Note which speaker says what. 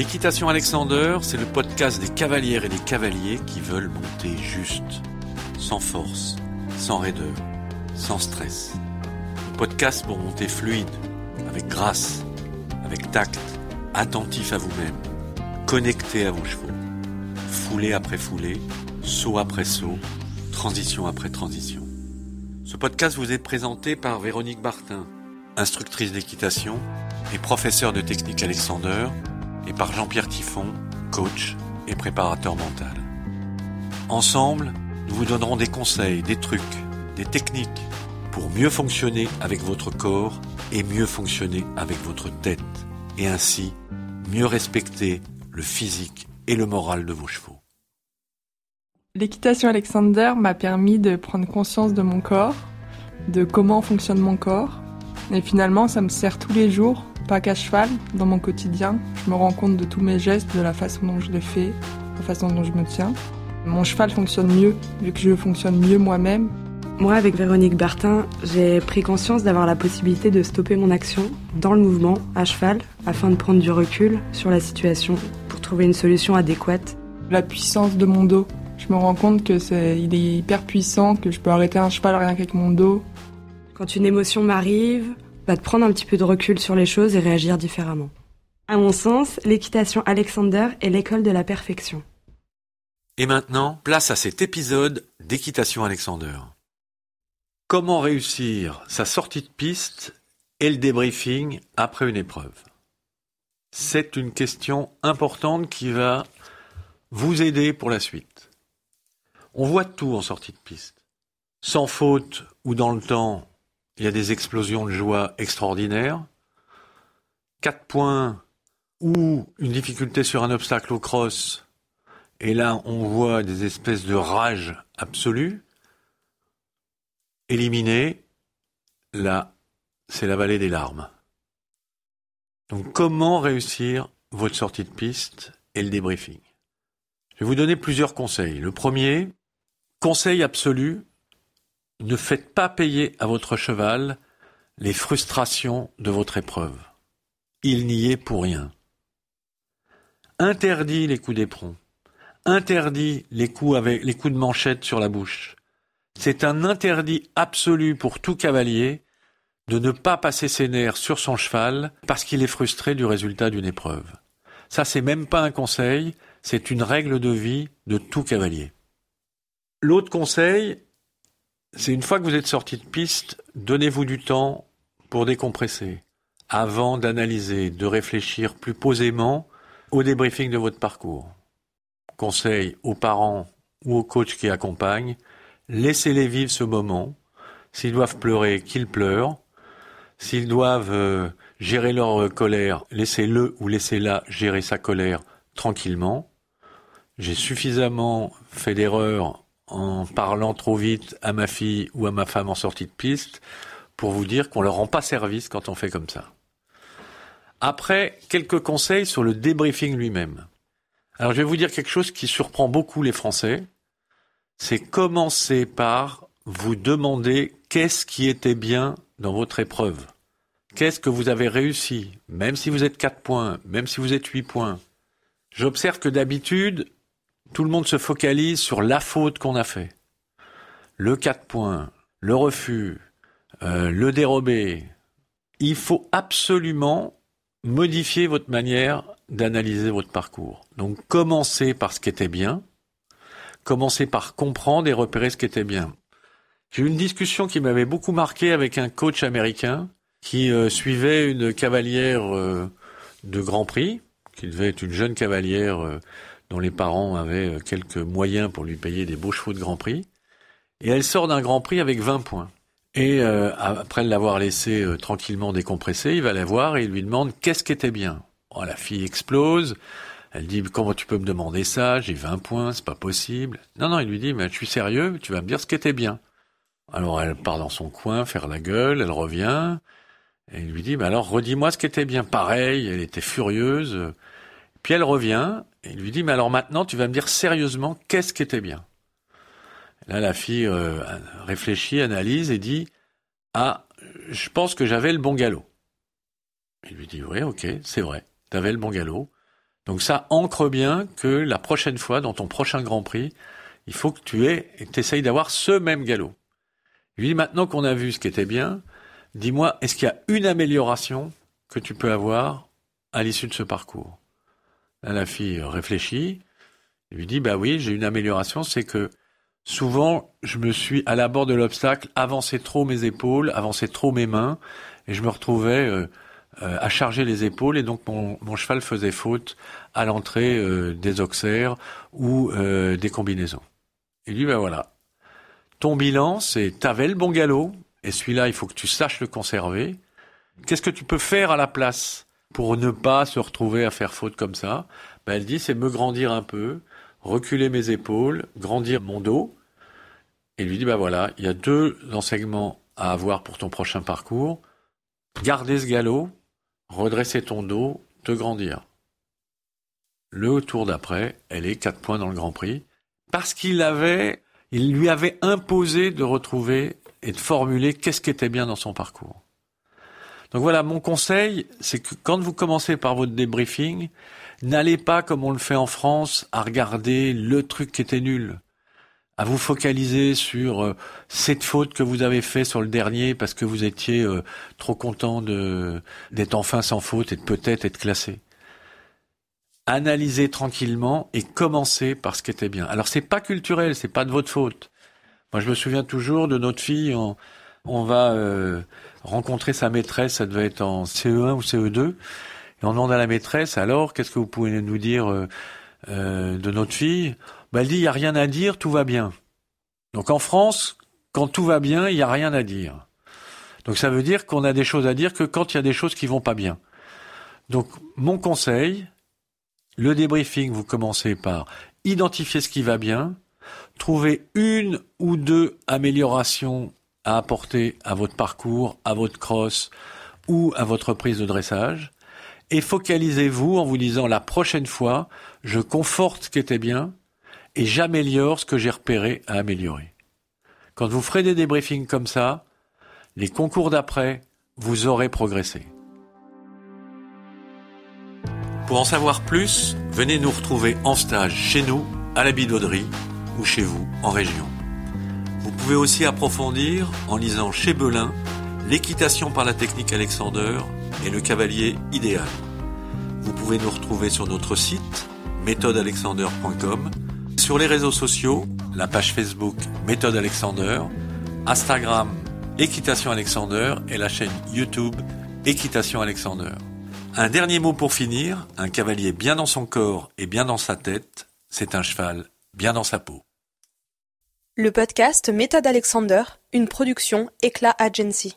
Speaker 1: L'équitation Alexander, c'est le podcast des cavalières et des cavaliers qui veulent monter juste, sans force, sans raideur, sans stress. Le podcast pour monter fluide, avec grâce, avec tact, attentif à vous-même, connecté à vos chevaux, foulée après foulée, saut après saut, transition après transition. Ce podcast vous est présenté par Véronique Bartin, instructrice d'équitation et professeure de technique Alexander, et par Jean-Pierre Tiffon, coach et préparateur mental. Ensemble, nous vous donnerons des conseils, des trucs, des techniques pour mieux fonctionner avec votre corps et mieux fonctionner avec votre tête, et ainsi mieux respecter le physique et le moral de vos chevaux.
Speaker 2: L'équitation Alexander m'a permis de prendre conscience de mon corps, de comment fonctionne mon corps, et finalement ça me sert tous les jours, pas qu'à cheval, dans mon quotidien. Je me rends compte de tous mes gestes, de la façon dont je les fais, la façon dont je me tiens. Mon cheval fonctionne mieux, vu que je fonctionne mieux moi-même.
Speaker 3: Moi, avec Véronique Bertin, j'ai pris conscience d'avoir la possibilité de stopper mon action dans le mouvement, à cheval, afin de prendre du recul sur la situation pour trouver une solution adéquate.
Speaker 2: La puissance de mon dos, je me rends compte que c'est, il est hyper puissant, que je peux arrêter un cheval rien qu'avec mon dos.
Speaker 3: Quand une émotion m'arrive, te prendre un petit peu de recul sur les choses et réagir différemment. À mon sens, l'équitation Alexander est l'école de la perfection.
Speaker 1: Et maintenant, place à cet épisode d'équitation Alexander. Comment réussir sa sortie de piste et le débriefing après une épreuve? C'est une question importante qui va vous aider pour la suite. On voit tout en sortie de piste. Sans faute ou dans le temps, il y a des explosions de joie extraordinaires. Quatre points ou une difficulté sur un obstacle au cross. Et là, on voit des espèces de rage absolue. Éliminé, là, c'est la vallée des larmes. Donc, comment réussir votre sortie de piste et le débriefing? Je vais vous donner plusieurs conseils. Le premier, Conseil absolu, ne faites pas payer à votre cheval les frustrations de votre épreuve. Il n'y est pour rien. Interdit les coups d'éperon. Interdit les coups avec les coups de manchette sur la bouche. C'est un interdit absolu pour tout cavalier de ne pas passer ses nerfs sur son cheval parce qu'il est frustré du résultat d'une épreuve. Ça, c'est même pas un conseil, c'est une règle de vie de tout cavalier. L'autre conseil, c'est une fois que vous êtes sorti de piste, donnez-vous du temps pour décompresser, avant d'analyser, de réfléchir plus posément au débriefing de votre parcours. Conseil aux parents ou aux coachs qui accompagnent, laissez-les vivre ce moment. S'ils doivent pleurer, qu'ils pleurent. S'ils doivent euh, gérer leur colère, laissez-le ou laissez-la gérer sa colère tranquillement. J'ai suffisamment fait d'erreurs en parlant trop vite à ma fille ou à ma femme en sortie de piste pour vous dire qu'on leur rend pas service quand on fait comme ça. Après, quelques conseils sur le débriefing lui-même. Alors je vais vous dire quelque chose qui surprend beaucoup les Français. C'est commencer par vous demander qu'est-ce qui était bien dans votre épreuve. Qu'est-ce que vous avez réussi, même si vous êtes 4 points, même si vous êtes 8 points? J'observe que d'habitude, tout le monde se focalise sur la faute qu'on a fait. Le 4 points, le refus, euh, le dérobé. Il faut absolument modifier votre manière d'analyser votre parcours. Donc commencez par ce qui était bien, commencez par comprendre et repérer ce qui était bien. J'ai eu une discussion qui m'avait beaucoup marqué avec un coach américain qui euh, suivait une cavalière euh, de Grand Prix, qui devait être une jeune cavalière dont les parents avaient euh, quelques moyens pour lui payer des beaux chevaux de Grand Prix. Et elle sort d'un Grand Prix avec 20 points. Et euh, après l'avoir laissé euh, tranquillement décompresser, il va la voir et il lui demande qu'est-ce qui était bien? Oh, la fille explose. Elle dit comment tu peux me demander ça? J'ai 20 points, c'est pas possible. Non non, il lui dit mais je suis sérieux, tu vas me dire ce qui était bien. Alors elle part dans son coin faire la gueule, elle revient et il lui dit mais alors redis-moi ce qui était bien. Pareil, elle était furieuse. Puis elle revient et lui dit, mais alors maintenant, tu vas me dire sérieusement qu'est-ce qui était bien. Là, la fille euh, réfléchit, analyse et dit, ah, je pense que j'avais le bon galop. Il lui dit, oui, ok, c'est vrai, tu avais le bon galop. Donc ça ancre bien que la prochaine fois, dans ton prochain Grand Prix, il faut que tu aies, essayes d'avoir ce même galop. Lui, maintenant qu'on a vu ce qui était bien, dis-moi, est-ce qu'il y a une amélioration que tu peux avoir à l'issue de ce parcours? La fille réfléchit, lui dit, bah oui, j'ai une amélioration, c'est que souvent, je me suis, à la bord de l'obstacle, avancé trop mes épaules, avancé trop mes mains, et je me retrouvais euh, euh, à charger les épaules, et donc mon, cheval faisait faute à l'entrée euh, des auxerres ou des combinaisons. Et lui, ben voilà. Ton bilan, c'est t'avais le bon galop, et celui-là, il faut que tu saches le conserver. Qu'est-ce que tu peux faire à la place? Pour ne pas se retrouver à faire faute comme ça ben Elle dit, c'est me grandir un peu, reculer mes épaules, grandir mon dos. Et lui dit, ben voilà, il y a deux enseignements à avoir pour ton prochain parcours. Garder ce galop, redresser ton dos, te grandir. Le tour d'après, elle est quatre points dans le Grand Prix. Parce qu'il avait, il lui avait imposé de retrouver et de formuler qu'est-ce qui était bien dans son parcours. Donc voilà, mon conseil, c'est que quand vous commencez par votre débriefing, n'allez pas comme on le fait en France à regarder le truc qui était nul, à vous focaliser sur euh, cette faute que vous avez fait sur le dernier parce que vous étiez euh, trop content d'être enfin sans faute et peut-être être classé. Analysez tranquillement et commencez par ce qui était bien. Alors c'est pas culturel, c'est pas de votre faute. Moi je me souviens toujours de notre fille, on, on va euh, rencontrer sa maîtresse, ça devait être en CE1 ou CE2, et on demande à la maîtresse, alors, qu'est-ce que vous pouvez nous dire euh, euh, de notre fille? Ben, Elle dit, il n'y a rien à dire, tout va bien. Donc en France, quand tout va bien, il n'y a rien à dire. Donc ça veut dire qu'on a des choses à dire que quand il y a des choses qui vont pas bien. Donc mon conseil, le débriefing, vous commencez par identifier ce qui va bien, trouver une ou deux améliorations à apporter à votre parcours, à votre cross ou à votre prise de dressage. Et focalisez-vous en vous disant la prochaine fois, je conforte ce qui était bien et j'améliore ce que j'ai repéré à améliorer. Quand vous ferez des débriefings comme ça, les concours d'après, vous aurez progressé. Pour en savoir plus, venez nous retrouver en stage chez nous, à la Bidauderie ou chez vous en région. Vous pouvez aussi approfondir en lisant chez Belin l'équitation par la technique Alexander et le cavalier idéal. Vous pouvez nous retrouver sur notre site méthodealexander.com, sur les réseaux sociaux, la page Facebook Méthode Alexander, Instagram Équitation Alexander et la chaîne YouTube Équitation Alexander. Un dernier mot pour finir, un cavalier bien dans son corps et bien dans sa tête, c'est un cheval bien dans sa peau.
Speaker 4: Le podcast Méthode Alexander, une production Éclat Agency.